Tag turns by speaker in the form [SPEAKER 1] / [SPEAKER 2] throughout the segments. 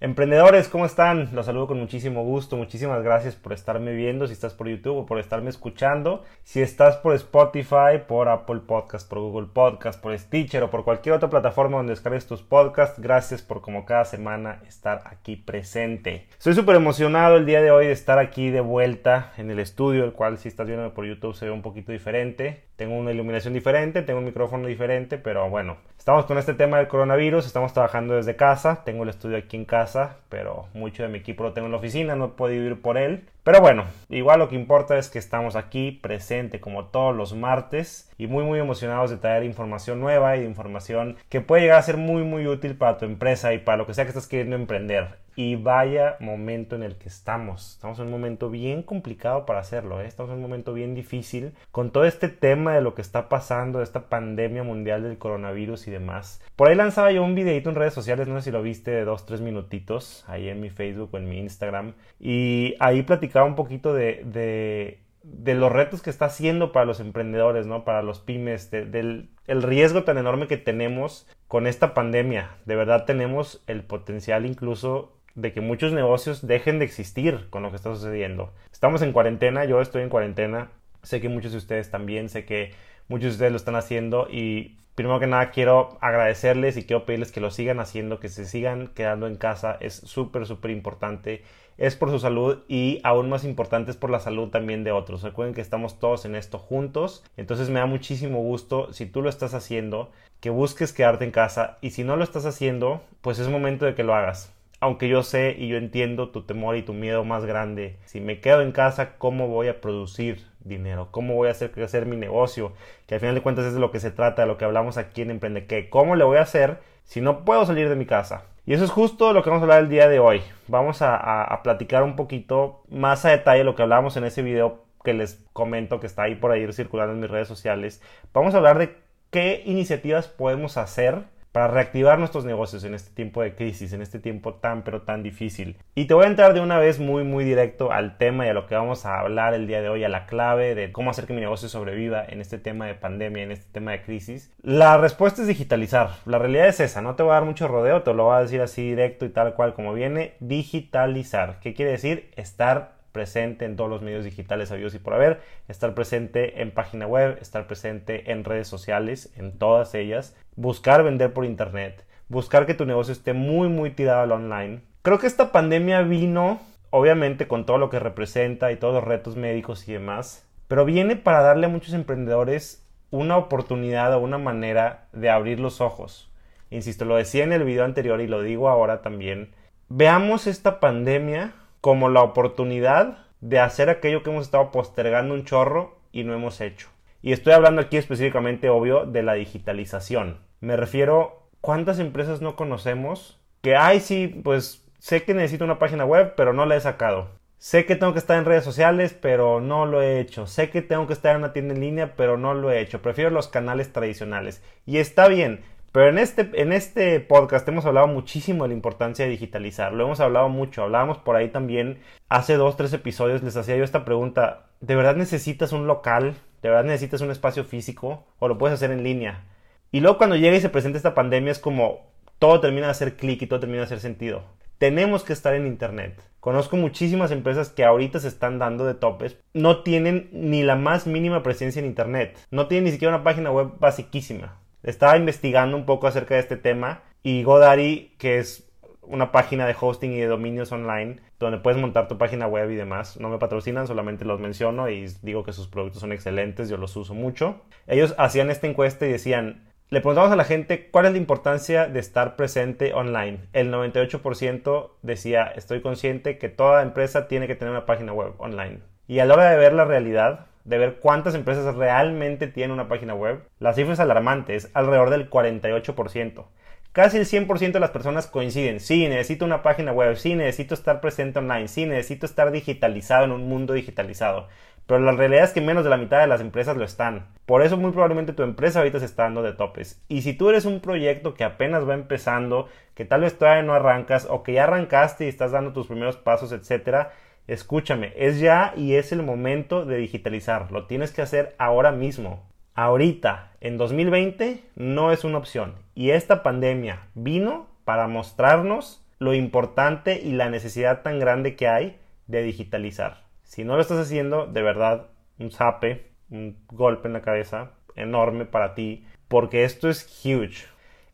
[SPEAKER 1] Emprendedores, ¿cómo están? Los saludo con muchísimo gusto. Muchísimas gracias por estarme viendo, si estás por YouTube o por estarme escuchando. Si estás por Spotify, por Apple Podcast, por Google Podcast, por Stitcher o por cualquier otra plataforma donde descargues tus podcasts, gracias por como cada semana estar aquí presente. Estoy súper emocionado el día de hoy de estar aquí de vuelta en el estudio, el cual si estás viendo por YouTube se ve un poquito diferente. Tengo una iluminación diferente, tengo un micrófono diferente, pero bueno, estamos con este tema del coronavirus, estamos trabajando desde casa, tengo el estudio aquí en casa, pero mucho de mi equipo lo tengo en la oficina, no he podido ir por él. Pero bueno, igual lo que importa es que estamos aquí presente como todos los martes y muy muy emocionados de traer información nueva y información que puede llegar a ser muy muy útil para tu empresa y para lo que sea que estés queriendo emprender. Y vaya momento en el que estamos. Estamos en un momento bien complicado para hacerlo. ¿eh? Estamos en un momento bien difícil con todo este tema de lo que está pasando, de esta pandemia mundial del coronavirus y demás. Por ahí lanzaba yo un videito en redes sociales, no sé si lo viste, de dos, tres minutitos, ahí en mi Facebook o en mi Instagram. Y ahí platicaba un poquito de, de los retos que está haciendo para los emprendedores, ¿no? Para los pymes, del el riesgo tan enorme que tenemos con esta pandemia. De verdad tenemos el potencial incluso de que muchos negocios dejen de existir con lo que está sucediendo. Estamos en cuarentena, yo estoy en cuarentena, sé que muchos de ustedes también, sé que muchos de ustedes lo están haciendo y primero que nada quiero agradecerles y quiero pedirles que lo sigan haciendo, que se sigan quedando en casa, es súper, súper importante, es por su salud y aún más importante es por la salud también de otros. Recuerden que estamos todos en esto juntos, entonces me da muchísimo gusto si tú lo estás haciendo, que busques quedarte en casa y si no lo estás haciendo, pues es momento de que lo hagas aunque yo sé y yo entiendo tu temor y tu miedo más grande. Si me quedo en casa, ¿cómo voy a producir dinero? ¿Cómo voy a hacer crecer mi negocio? Que al final de cuentas es de lo que se trata, de lo que hablamos aquí en Emprende. ¿Qué? ¿Cómo le voy a hacer si no puedo salir de mi casa? Y eso es justo lo que vamos a hablar el día de hoy. Vamos a, a platicar un poquito más a detalle lo que hablábamos en ese video que les comento que está ahí por ahí circulando en mis redes sociales. Vamos a hablar de qué iniciativas podemos hacer para reactivar nuestros negocios en este tiempo de crisis, en este tiempo tan pero tan difícil. Y te voy a entrar de una vez muy muy directo al tema y a lo que vamos a hablar el día de hoy, a la clave de cómo hacer que mi negocio sobreviva en este tema de pandemia, en este tema de crisis. La respuesta es digitalizar. La realidad es esa, no te voy a dar mucho rodeo, te lo voy a decir así directo y tal cual como viene, digitalizar. ¿Qué quiere decir? Estar presente en todos los medios digitales habidos y por haber, estar presente en página web, estar presente en redes sociales, en todas ellas, buscar vender por internet, buscar que tu negocio esté muy muy tirado al online. Creo que esta pandemia vino, obviamente con todo lo que representa y todos los retos médicos y demás, pero viene para darle a muchos emprendedores una oportunidad o una manera de abrir los ojos. Insisto, lo decía en el video anterior y lo digo ahora también. Veamos esta pandemia como la oportunidad de hacer aquello que hemos estado postergando un chorro y no hemos hecho. Y estoy hablando aquí específicamente, obvio, de la digitalización. Me refiero, ¿cuántas empresas no conocemos que, ay, sí, pues sé que necesito una página web, pero no la he sacado? Sé que tengo que estar en redes sociales, pero no lo he hecho. Sé que tengo que estar en una tienda en línea, pero no lo he hecho. Prefiero los canales tradicionales. Y está bien, pero en este, en este podcast hemos hablado muchísimo de la importancia de digitalizar. Lo hemos hablado mucho. Hablábamos por ahí también hace dos, tres episodios. Les hacía yo esta pregunta. ¿De verdad necesitas un local? ¿De verdad necesitas un espacio físico? ¿O lo puedes hacer en línea? Y luego cuando llega y se presenta esta pandemia es como todo termina de hacer clic y todo termina de hacer sentido. Tenemos que estar en Internet. Conozco muchísimas empresas que ahorita se están dando de topes. No tienen ni la más mínima presencia en Internet. No tienen ni siquiera una página web basiquísima. Estaba investigando un poco acerca de este tema y Godaddy, que es una página de hosting y de dominios online donde puedes montar tu página web y demás. No me patrocinan, solamente los menciono y digo que sus productos son excelentes, yo los uso mucho. Ellos hacían esta encuesta y decían, le preguntamos a la gente cuál es la importancia de estar presente online. El 98% decía, estoy consciente que toda empresa tiene que tener una página web online. Y a la hora de ver la realidad, de ver cuántas empresas realmente tienen una página web, la cifra es alarmante, es alrededor del 48%. Casi el 100% de las personas coinciden, sí, necesito una página web, sí, necesito estar presente online, sí, necesito estar digitalizado en un mundo digitalizado. Pero la realidad es que menos de la mitad de las empresas lo están. Por eso muy probablemente tu empresa ahorita se está dando de topes. Y si tú eres un proyecto que apenas va empezando, que tal vez todavía no arrancas o que ya arrancaste y estás dando tus primeros pasos, etcétera, Escúchame, es ya y es el momento de digitalizar. Lo tienes que hacer ahora mismo. Ahorita, en 2020, no es una opción. Y esta pandemia vino para mostrarnos lo importante y la necesidad tan grande que hay de digitalizar. Si no lo estás haciendo, de verdad, un zape, un golpe en la cabeza enorme para ti, porque esto es huge.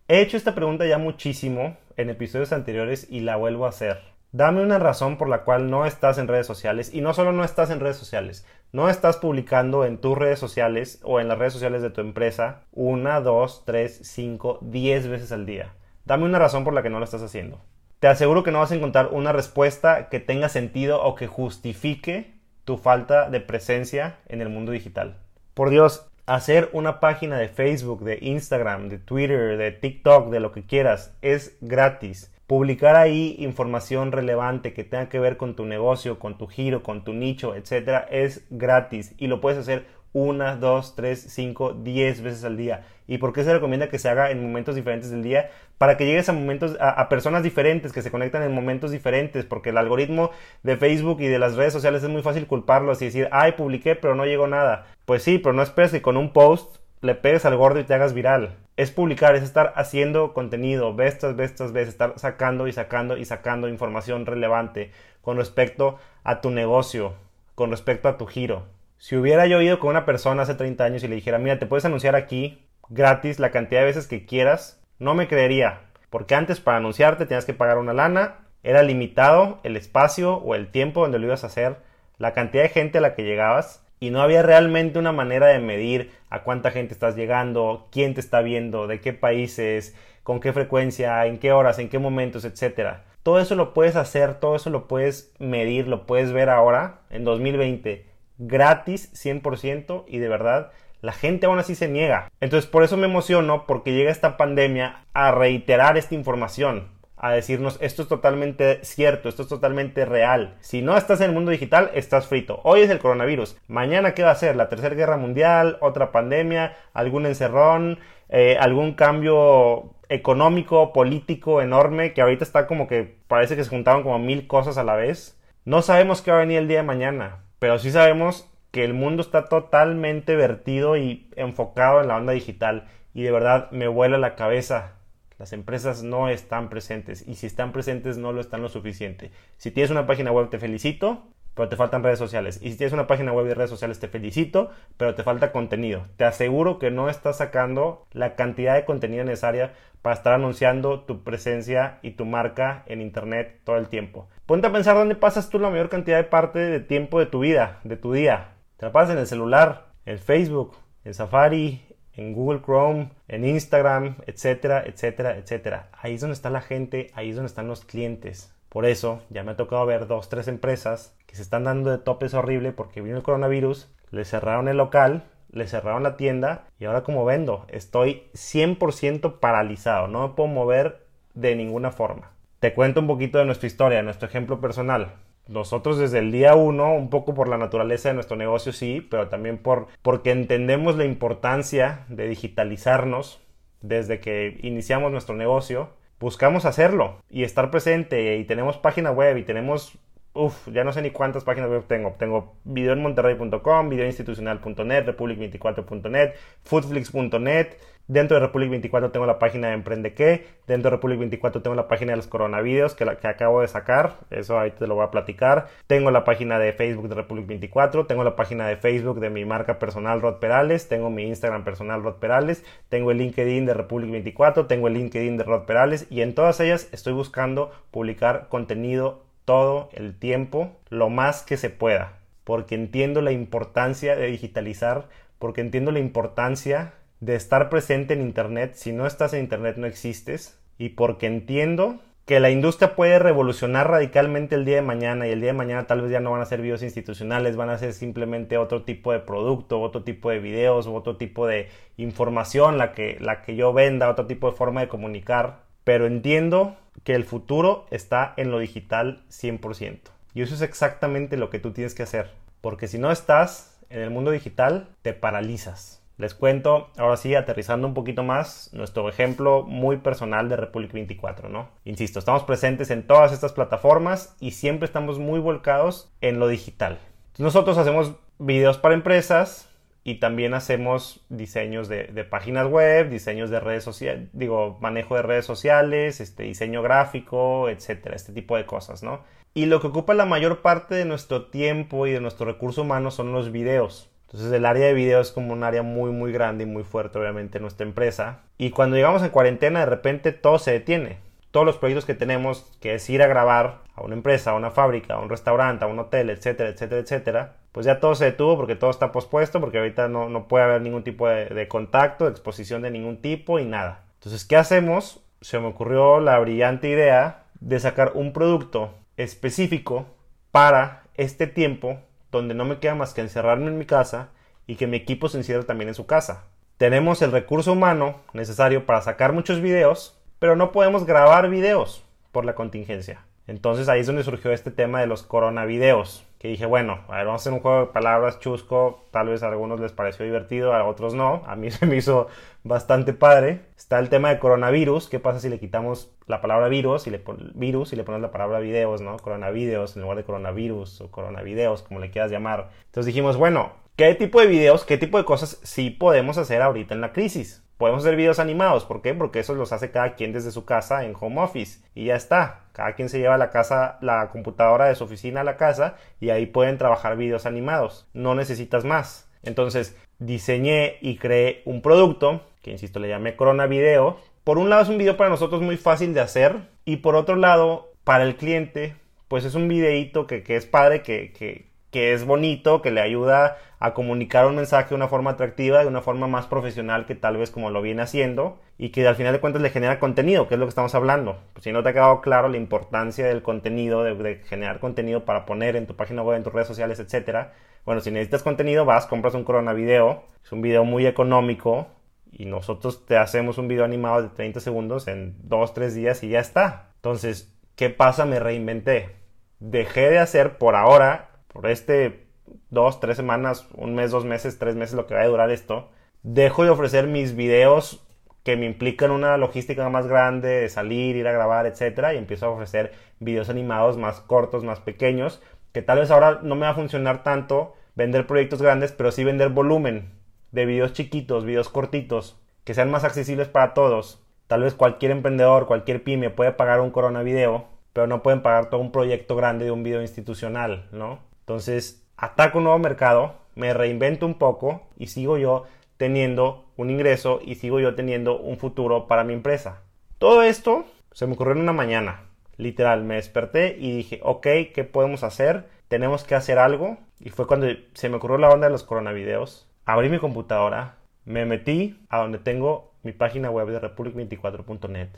[SPEAKER 1] He hecho esta pregunta ya muchísimo en episodios anteriores y la vuelvo a hacer. Dame una razón por la cual no estás en redes sociales y no solo no estás en redes sociales, no estás publicando en tus redes sociales o en las redes sociales de tu empresa una, dos, tres, cinco, diez veces al día. Dame una razón por la que no lo estás haciendo. Te aseguro que no vas a encontrar una respuesta que tenga sentido o que justifique tu falta de presencia en el mundo digital. Por Dios, hacer una página de Facebook, de Instagram, de Twitter, de TikTok, de lo que quieras, es gratis. Publicar ahí información relevante que tenga que ver con tu negocio, con tu giro, con tu nicho, etcétera, es gratis y lo puedes hacer una, dos, tres, cinco, diez veces al día. ¿Y por qué se recomienda que se haga en momentos diferentes del día? Para que llegues a momentos, a, personas diferentes, que se conectan en momentos diferentes, porque el algoritmo de Facebook y de las redes sociales es muy fácil culparlos y decir, ay, publiqué, pero no llegó nada. Pues sí, pero no esperes que con un post le pegues al gordo y te hagas viral. Es publicar, es estar haciendo contenido, vestas, vestas, veces, estar sacando y sacando y sacando información relevante con respecto a tu negocio, con respecto a tu giro. Si hubiera yo ido con una persona hace 30 años y le dijera, mira, te puedes anunciar aquí gratis la cantidad de veces que quieras, no me creería. Porque antes para anunciarte tenías que pagar una lana, era limitado el espacio o el tiempo donde lo ibas a hacer, la cantidad de gente a la que llegabas y no había realmente una manera de medir a cuánta gente estás llegando, quién te está viendo, de qué países, con qué frecuencia, en qué horas, en qué momentos, etcétera. Todo eso lo puedes hacer, todo eso lo puedes medir, lo puedes ver ahora en 2020 gratis 100% y de verdad la gente aún así se niega. Entonces por eso me emociono porque llega esta pandemia a reiterar esta información, a decirnos esto es totalmente cierto, esto es totalmente real. Si no estás en el mundo digital, estás frito. Hoy es el coronavirus. Mañana, ¿qué va a ser? ¿La tercera guerra mundial? ¿Otra pandemia? ¿Algún encerrón? Eh, ¿Algún cambio económico, político enorme que ahorita está como que parece que se juntaron como mil cosas a la vez? No sabemos qué va a venir el día de mañana pero sí sabemos que el mundo está totalmente vertido y enfocado en la onda digital y de verdad me vuela la cabeza. Las empresas no están presentes y si están presentes no lo están lo suficiente. Si tienes una página web te felicito, pero te faltan redes sociales. Y si tienes una página web y redes sociales te felicito, pero te falta contenido. Te aseguro que no estás sacando la cantidad de contenido necesaria para estar anunciando tu presencia y tu marca en internet todo el tiempo. Ponte a pensar dónde pasas tú la mayor cantidad de parte de tiempo de tu vida, de tu día. Te la pasas en el celular, en Facebook, en Safari, en Google Chrome, en Instagram, etcétera, etcétera, etcétera. Ahí es donde está la gente, ahí es donde están los clientes. Por eso ya me ha tocado ver dos, tres empresas que se están dando de topes horrible porque vino el coronavirus, le cerraron el local, le cerraron la tienda y ahora como vendo, estoy 100% paralizado, no me puedo mover de ninguna forma. Te cuento un poquito de nuestra historia, nuestro ejemplo personal. Nosotros desde el día uno, un poco por la naturaleza de nuestro negocio, sí, pero también por, porque entendemos la importancia de digitalizarnos desde que iniciamos nuestro negocio, buscamos hacerlo y estar presente y tenemos página web y tenemos Uf, ya no sé ni cuántas páginas web tengo. Tengo videoenmonterrey.com, videoinstitucional.net, republic24.net, foodflix.net. Dentro de Republic 24 tengo la página de Emprende qué. Dentro de Republic 24 tengo la página de los coronavirus que, que acabo de sacar. Eso ahí te lo voy a platicar. Tengo la página de Facebook de Republic 24. Tengo la página de Facebook de mi marca personal Rod Perales. Tengo mi Instagram personal Rod Perales. Tengo el LinkedIn de Republic 24. Tengo el LinkedIn de Rod Perales. Y en todas ellas estoy buscando publicar contenido todo el tiempo, lo más que se pueda, porque entiendo la importancia de digitalizar, porque entiendo la importancia de estar presente en Internet. Si no estás en Internet no existes. Y porque entiendo que la industria puede revolucionar radicalmente el día de mañana y el día de mañana tal vez ya no van a ser videos institucionales, van a ser simplemente otro tipo de producto, otro tipo de videos, otro tipo de información la que, la que yo venda, otro tipo de forma de comunicar. Pero entiendo que el futuro está en lo digital 100%. Y eso es exactamente lo que tú tienes que hacer. Porque si no estás en el mundo digital, te paralizas. Les cuento, ahora sí, aterrizando un poquito más, nuestro ejemplo muy personal de Republic 24, ¿no? Insisto, estamos presentes en todas estas plataformas y siempre estamos muy volcados en lo digital. Nosotros hacemos videos para empresas y también hacemos diseños de, páginas web, diseños de redes sociales, digo, manejo de redes sociales, este, diseño gráfico, etcétera, este tipo de cosas, ¿no? Y lo que ocupa la mayor parte de nuestro tiempo y de nuestro recurso humano son los videos. Entonces el área de videos es como un área muy muy grande y muy fuerte obviamente en nuestra empresa. Y cuando llegamos en cuarentena de repente todo se detiene. Todos los proyectos que tenemos, que es ir a grabar a una empresa, a una fábrica, a un restaurante, a un hotel, etcétera, etcétera, etcétera, pues ya todo se detuvo porque todo está pospuesto, porque ahorita no, no puede haber ningún tipo de, de, contacto, de exposición de ningún tipo y nada. Entonces, ¿qué hacemos? Se me ocurrió la brillante idea de sacar un producto específico para este tiempo donde no me queda más que encerrarme en mi casa y que mi equipo se encierre también en su casa. Tenemos el recurso humano necesario para sacar muchos videos, pero no podemos grabar videos por la contingencia. Entonces ahí es donde surgió este tema de los coronavideos. Que dije, bueno, a ver, vamos a hacer un juego de palabras chusco. Tal vez a algunos les pareció divertido, a otros no. A mí se me hizo bastante padre. Está el tema de coronavirus. ¿Qué pasa si le quitamos la palabra virus y le, virus y le ponemos la palabra videos, ¿no? Coronavideos en lugar de coronavirus o coronavideos, como le quieras llamar. Entonces dijimos, bueno, ¿qué tipo de videos, qué tipo de cosas sí podemos hacer ahorita en la crisis? Podemos hacer videos animados, ¿por qué? Porque eso los hace cada quien desde su casa en home office y ya está. Cada quien se lleva la casa, la computadora de su oficina a la casa y ahí pueden trabajar videos animados. No necesitas más. Entonces, diseñé y creé un producto que insisto le llamé Corona Video. Por un lado es un video para nosotros muy fácil de hacer y por otro lado para el cliente pues es un videíto que, que es padre, que, que, que es bonito, que le ayuda a comunicar un mensaje de una forma atractiva, de una forma más profesional que tal vez como lo viene haciendo y que al final de cuentas le genera contenido, que es lo que estamos hablando. Pues si no te ha quedado claro la importancia del contenido, de, generar contenido para poner en tu página web, en tus redes sociales, etcétera. Bueno, si necesitas contenido, vas, compras un Corona Video, es un video muy económico y nosotros te hacemos un video animado de 30 segundos en 2, 3 días y ya está. Entonces, ¿qué pasa? Me reinventé. Dejé de hacer por ahora por este dos, tres semanas, un mes, dos meses, tres meses, lo que va a durar esto, dejo de ofrecer mis videos que me implican una logística más grande, de salir, ir a grabar, etcétera, y empiezo a ofrecer videos animados más cortos, más pequeños, que tal vez ahora no me va a funcionar tanto vender proyectos grandes, pero sí vender volumen de videos chiquitos, videos cortitos, que sean más accesibles para todos. Tal vez cualquier emprendedor, cualquier pyme puede pagar un Corona Video, pero no pueden pagar todo un proyecto grande de un video institucional, ¿no? Entonces, ataco un nuevo mercado, me reinvento un poco y sigo yo teniendo un ingreso y sigo yo teniendo un futuro para mi empresa. Todo esto se me ocurrió en una mañana. Literal, me desperté y dije, ok, ¿qué podemos hacer? Tenemos que hacer algo. Y fue cuando se me ocurrió la onda de los coronavideos. Abrí mi computadora, me metí a donde tengo mi página web de republic24.net.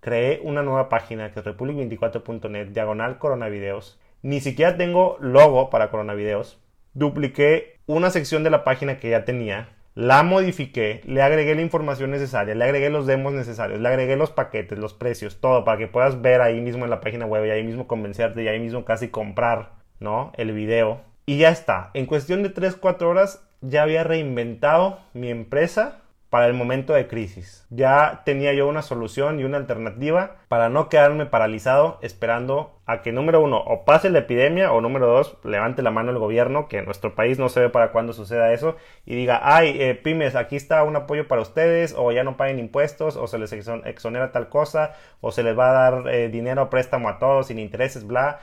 [SPEAKER 1] Creé una nueva página que es republic24.net, diagonal coronavideos ni siquiera tengo logo para coronavideos. Dupliqué una sección de la página que ya tenía, la modifiqué, le agregué la información necesaria, le agregué los demos necesarios, le agregué los paquetes, los precios, todo para que puedas ver ahí mismo en la página web y ahí mismo convencerte y ahí mismo casi comprar, ¿no? El video. Y ya está. En cuestión de 3-4 horas ya había reinventado mi empresa para el momento de crisis. Ya tenía yo una solución y una alternativa para no quedarme paralizado esperando a que número uno o pase la epidemia o número dos levante la mano el gobierno que en nuestro país no se ve para cuándo suceda eso y diga ay eh, pymes aquí está un apoyo para ustedes o ya no paguen impuestos o se les exonera tal cosa o se les va a dar eh, dinero a préstamo a todos sin intereses bla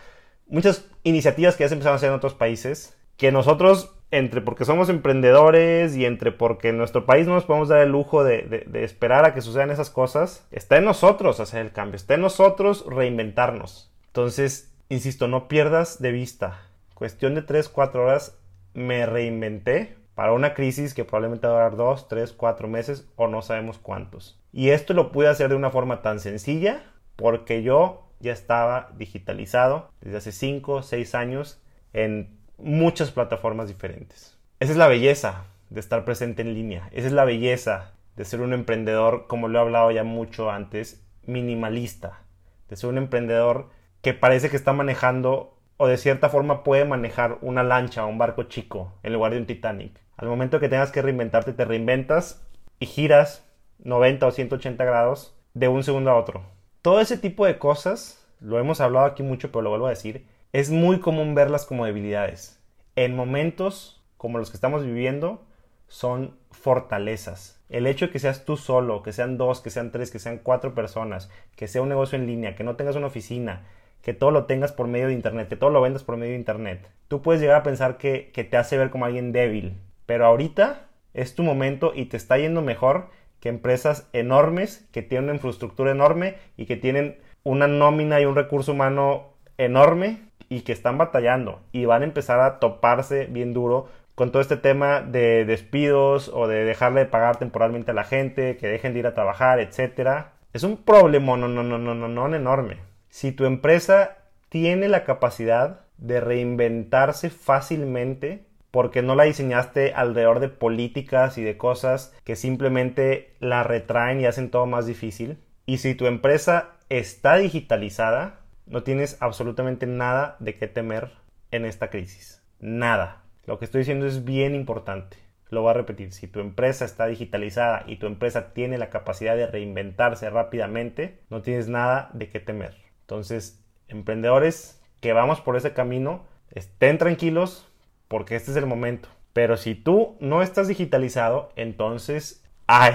[SPEAKER 1] muchas iniciativas que ya se empezaron a hacer en otros países que nosotros entre porque somos emprendedores y entre porque en nuestro país no nos podemos dar el lujo de, esperar a que sucedan esas cosas, está en nosotros hacer el cambio, está en nosotros reinventarnos. Entonces, insisto, no pierdas de vista. Cuestión de 3, 4 horas me reinventé para una crisis que probablemente va a durar 2, 3, 4 meses o no sabemos cuántos. Y esto lo pude hacer de una forma tan sencilla porque yo ya estaba digitalizado desde hace 5, 6 años en muchas plataformas diferentes. Esa es la belleza de estar presente en línea. Esa es la belleza de ser un emprendedor, como lo he hablado ya mucho antes, minimalista. De ser un emprendedor que parece que está manejando o de cierta forma puede manejar una lancha o un barco chico en lugar de un Titanic. Al momento que tengas que reinventarte, te reinventas y giras 90 o 180 grados de un segundo a otro. Todo ese tipo de cosas, lo hemos hablado aquí mucho, pero lo vuelvo a decir, es muy común verlas como debilidades. En momentos como los que estamos viviendo, son fortalezas. El hecho de que seas tú solo, que sean dos, que sean tres, que sean cuatro personas, que sea un negocio en línea, que no tengas una oficina, que todo lo tengas por medio de Internet, que todo lo vendas por medio de Internet. Tú puedes llegar a pensar que, te hace ver como alguien débil, pero ahorita es tu momento y te está yendo mejor que empresas enormes que tienen una infraestructura enorme y que tienen una nómina y un recurso humano enorme y que están batallando y van a empezar a toparse bien duro con todo este tema de despidos o de dejarle de pagar temporalmente a la gente, que dejen de ir a trabajar, etcétera. Es un problema no, no, no, no, no, no enorme. Si tu empresa tiene la capacidad de reinventarse fácilmente porque no la diseñaste alrededor de políticas y de cosas que simplemente la retraen y hacen todo más difícil. Y si tu empresa está digitalizada, no tienes absolutamente nada de qué temer en esta crisis. Nada. Lo que estoy diciendo es bien importante. Lo voy a repetir. Si tu empresa está digitalizada y tu empresa tiene la capacidad de reinventarse rápidamente, no tienes nada de qué temer. Entonces, emprendedores que vamos por ese camino, estén tranquilos porque este es el momento. Pero si tú no estás digitalizado, entonces, ay,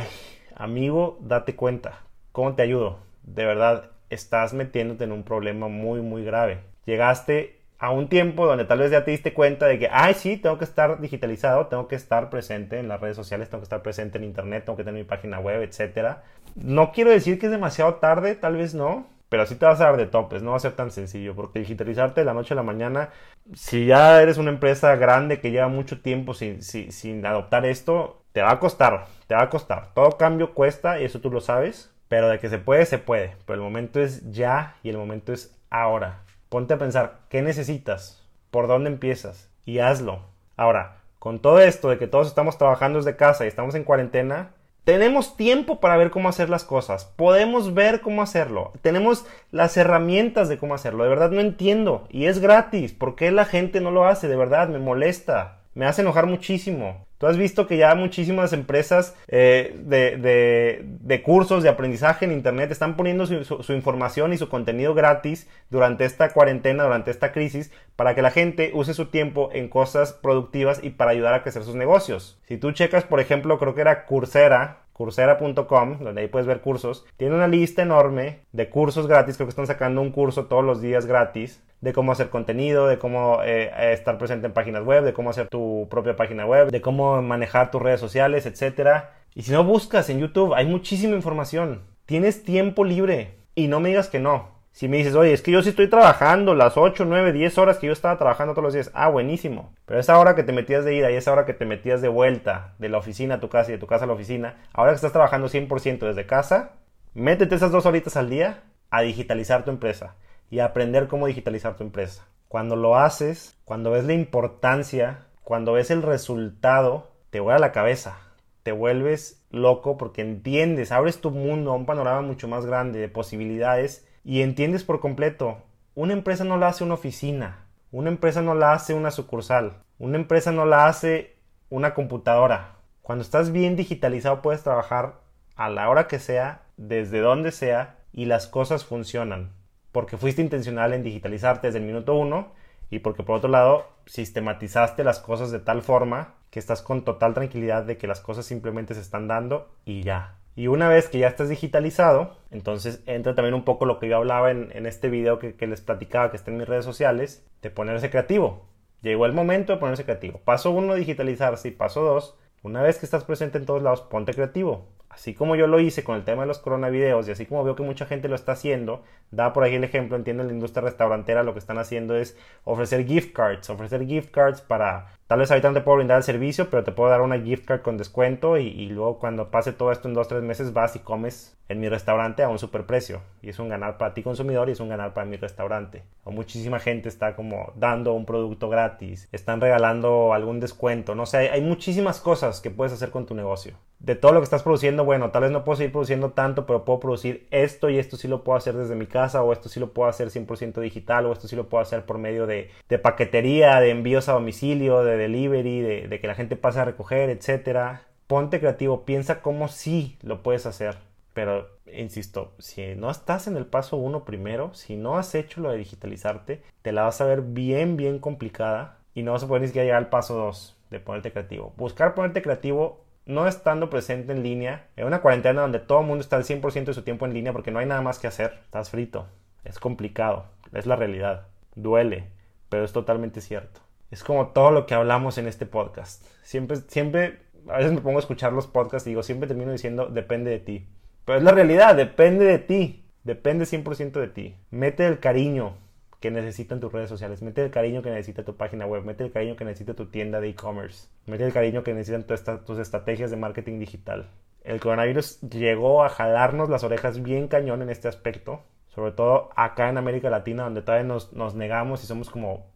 [SPEAKER 1] amigo, date cuenta. ¿Cómo te ayudo? De verdad, estás metiéndote en un problema muy, muy grave. Llegaste a un tiempo donde tal vez ya te diste cuenta de que, ay, sí, tengo que estar digitalizado, tengo que estar presente en las redes sociales, tengo que estar presente en internet, tengo que tener mi página web, etc. No quiero decir que es demasiado tarde, tal vez no, pero sí te vas a dar de topes, no va a ser tan sencillo, porque digitalizarte de la noche a la mañana, si ya eres una empresa grande que lleva mucho tiempo sin, sin adoptar esto, te va a costar, te va a costar. Todo cambio cuesta y eso tú lo sabes, pero de que se puede, se puede. Pero el momento es ya y el momento es ahora. Ponte a pensar, ¿qué necesitas? ¿Por dónde empiezas? Y hazlo. Ahora, con todo esto de que todos estamos trabajando desde casa y estamos en cuarentena, tenemos tiempo para ver cómo hacer las cosas. Podemos ver cómo hacerlo. Tenemos las herramientas de cómo hacerlo. De verdad no entiendo. Y es gratis. ¿Por qué la gente no lo hace? De verdad, me molesta. Me hace enojar muchísimo. Tú has visto que ya muchísimas empresas eh, de, cursos de aprendizaje en Internet están poniendo su, información y su contenido gratis durante esta cuarentena, durante esta crisis, para que la gente use su tiempo en cosas productivas y para ayudar a crecer sus negocios. Si tú checas, por ejemplo, creo que era Coursera, coursera.com, donde ahí puedes ver cursos, tiene una lista enorme de cursos gratis, creo que están sacando un curso todos los días gratis, de cómo hacer contenido, de cómo eh, estar presente en páginas web, de cómo hacer tu propia página web, de cómo manejar tus redes sociales, etc. Y si no buscas en YouTube, hay muchísima información. Tienes tiempo libre y no me digas que no. Si me dices, oye, es que yo sí estoy trabajando las 8, 9, 10 horas que yo estaba trabajando todos los días. Ah, buenísimo. Pero esa hora que te metías de ida y esa hora que te metías de vuelta de la oficina a tu casa y de tu casa a la oficina, ahora que estás trabajando 100% desde casa, métete esas dos horitas al día a digitalizar tu empresa y aprender cómo digitalizar tu empresa. Cuando lo haces, cuando ves la importancia, cuando ves el resultado, te vuela la cabeza. Te vuelves loco porque entiendes, abres tu mundo a un panorama mucho más grande de posibilidades y entiendes por completo. Una empresa no la hace una oficina, una empresa no la hace una sucursal, una empresa no la hace una computadora. Cuando estás bien digitalizado puedes trabajar a la hora que sea, desde donde sea y las cosas funcionan porque fuiste intencional en digitalizarte desde el minuto uno y porque por otro lado sistematizaste las cosas de tal forma que estás con total tranquilidad de que las cosas simplemente se están dando y ya. Y una vez que ya estás digitalizado, entonces entra también un poco lo que yo hablaba en, este video que, que, les platicaba que está en mis redes sociales, de ponerse creativo. Llegó el momento de ponerse creativo. Paso uno, digitalizarse y paso dos, una vez que estás presente en todos lados, ponte creativo así como yo lo hice con el tema de los coronavideos y así como veo que mucha gente lo está haciendo, da por ahí el ejemplo, entiendo en la industria restaurantera lo que están haciendo es ofrecer gift cards, ofrecer gift cards para Tal vez ahorita no te puedo brindar el servicio, pero te puedo dar una gift card con descuento y, luego cuando pase todo esto en dos tres meses vas y comes en mi restaurante a un superprecio. Y es un ganar para ti consumidor y es un ganar para mi restaurante. O muchísima gente está como dando un producto gratis, están regalando algún descuento. No sé, hay, hay muchísimas cosas que puedes hacer con tu negocio. De todo lo que estás produciendo, bueno, tal vez no puedo seguir produciendo tanto, pero puedo producir esto y esto sí lo puedo hacer desde mi casa o esto sí lo puedo hacer 100% digital o esto sí lo puedo hacer por medio de, paquetería, de envíos a domicilio, de delivery, de, que la gente pase a recoger, etcétera. Ponte creativo, piensa cómo sí lo puedes hacer. Pero, insisto, si no estás en el paso uno primero, si no has hecho lo de digitalizarte, te la vas a ver bien, bien complicada y no vas a poder ni siquiera llegar al paso 2. de ponerte creativo. Buscar ponerte creativo no estando presente en línea, en una cuarentena donde todo el mundo está al 100% de su tiempo en línea porque no hay nada más que hacer, estás frito, es complicado, es la realidad, duele, pero es totalmente cierto. Es como todo lo que hablamos en este podcast. Siempre, siempre, a veces me pongo a escuchar los podcasts y digo, siempre termino diciendo, depende de ti. Pero es la realidad, depende de ti, depende 100% de ti. Mete el cariño, que necesitan tus redes sociales, mete el cariño que necesita tu página web, mete el cariño que necesita tu tienda de e-commerce, mete el cariño que necesitan tus estrategias de marketing digital. El coronavirus llegó a jalarnos las orejas bien cañón en este aspecto, sobre todo acá en América Latina, donde todavía nos, nos negamos y somos como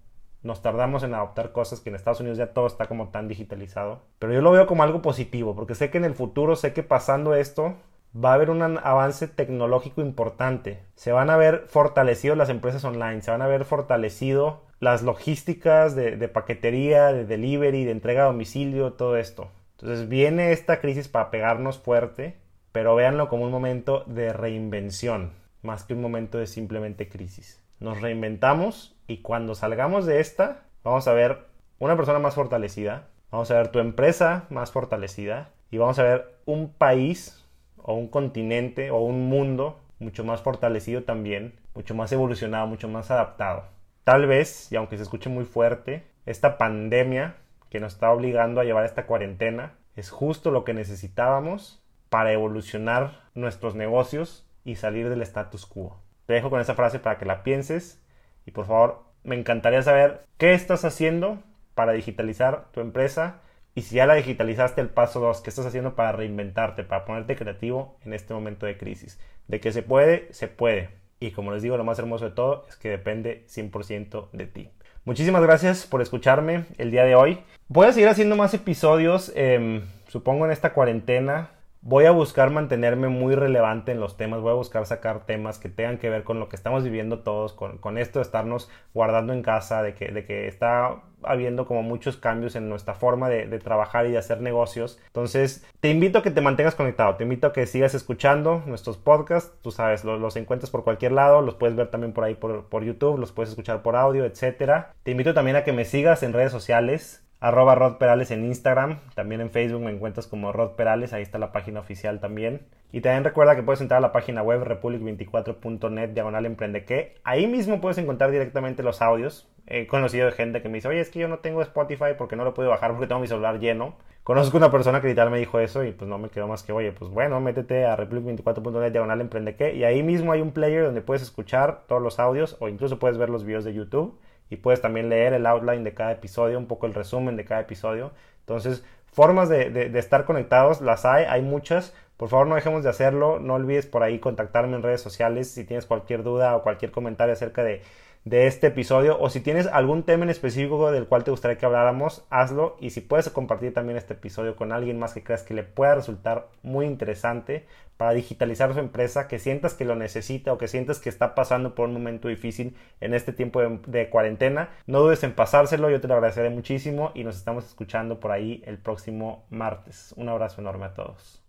[SPEAKER 1] nos tardamos en adoptar cosas que en Estados Unidos ya todo está como tan digitalizado. Pero yo lo veo como algo positivo, porque sé que en el futuro, sé que pasando esto, va a haber un avance tecnológico importante. Se van a ver fortalecido las empresas online, se van a ver fortalecido las logísticas de, paquetería, de delivery, de entrega a domicilio, todo esto. Entonces viene esta crisis para pegarnos fuerte, pero véanlo como un momento de reinvención, más que un momento de simplemente crisis. Nos reinventamos y cuando salgamos de esta, vamos a ver una persona más fortalecida, vamos a ver tu empresa más fortalecida y vamos a ver un país o un continente o un mundo mucho más fortalecido también, mucho más evolucionado, mucho más adaptado. Tal vez, y aunque se escuche muy fuerte, esta pandemia que nos está obligando a llevar esta cuarentena es justo lo que necesitábamos para evolucionar nuestros negocios y salir del status quo. Te dejo con esa frase para que la pienses y por favor me encantaría saber qué estás haciendo para digitalizar tu empresa y si ya la digitalizaste, el paso 2, ¿qué estás haciendo para reinventarte, para ponerte creativo en este momento de crisis? De que se puede, se puede. Y como les digo, lo más hermoso de todo es que depende 100% de ti. Muchísimas gracias por escucharme el día de hoy. Voy a seguir haciendo más episodios, em, supongo en esta cuarentena voy a buscar mantenerme muy relevante en los temas, voy a buscar sacar temas que tengan que ver con lo que estamos viviendo todos, con, esto de estarnos guardando en casa, de que, está habiendo como muchos cambios en nuestra forma de, trabajar y de hacer negocios. Entonces, te invito a que te mantengas conectado, te invito a que sigas escuchando nuestros podcasts, tú sabes, los, encuentras por cualquier lado, los puedes ver también por ahí por, por YouTube, los puedes escuchar por audio, etc. Te invito también a que me sigas en redes sociales, arroba Rod Perales en Instagram, también en Facebook me encuentras como Rod Perales, ahí está la página oficial también. Y también recuerda que puedes entrar a la página web republic24.net diagonal emprende que ahí mismo puedes encontrar directamente los audios. He conocido gente que me dice, oye, es que yo no tengo Spotify porque no lo puedo bajar porque tengo mi celular lleno. Conozco una persona que literal me dijo eso y pues no me quedó más que, oye, pues bueno, métete a republic24.net diagonal emprende que y ahí mismo hay un player donde puedes escuchar todos los audios o incluso puedes ver los videos de YouTube y puedes también leer el outline de cada episodio, un poco el resumen de cada episodio. Entonces, formas de, estar conectados las hay, hay muchas. Por favor, no dejemos de hacerlo. No olvides por ahí contactarme en redes sociales si tienes cualquier duda o cualquier comentario acerca de, de este episodio o si tienes algún tema en específico del cual te gustaría que habláramos, hazlo y si puedes compartir también este episodio con alguien más que creas que le pueda resultar muy interesante para digitalizar su empresa, que sientas que lo necesita o que sientas que está pasando por un momento difícil en este tiempo de, cuarentena, no dudes en pasárselo, yo te lo agradeceré muchísimo y nos estamos escuchando por ahí el próximo martes. Un abrazo enorme a todos.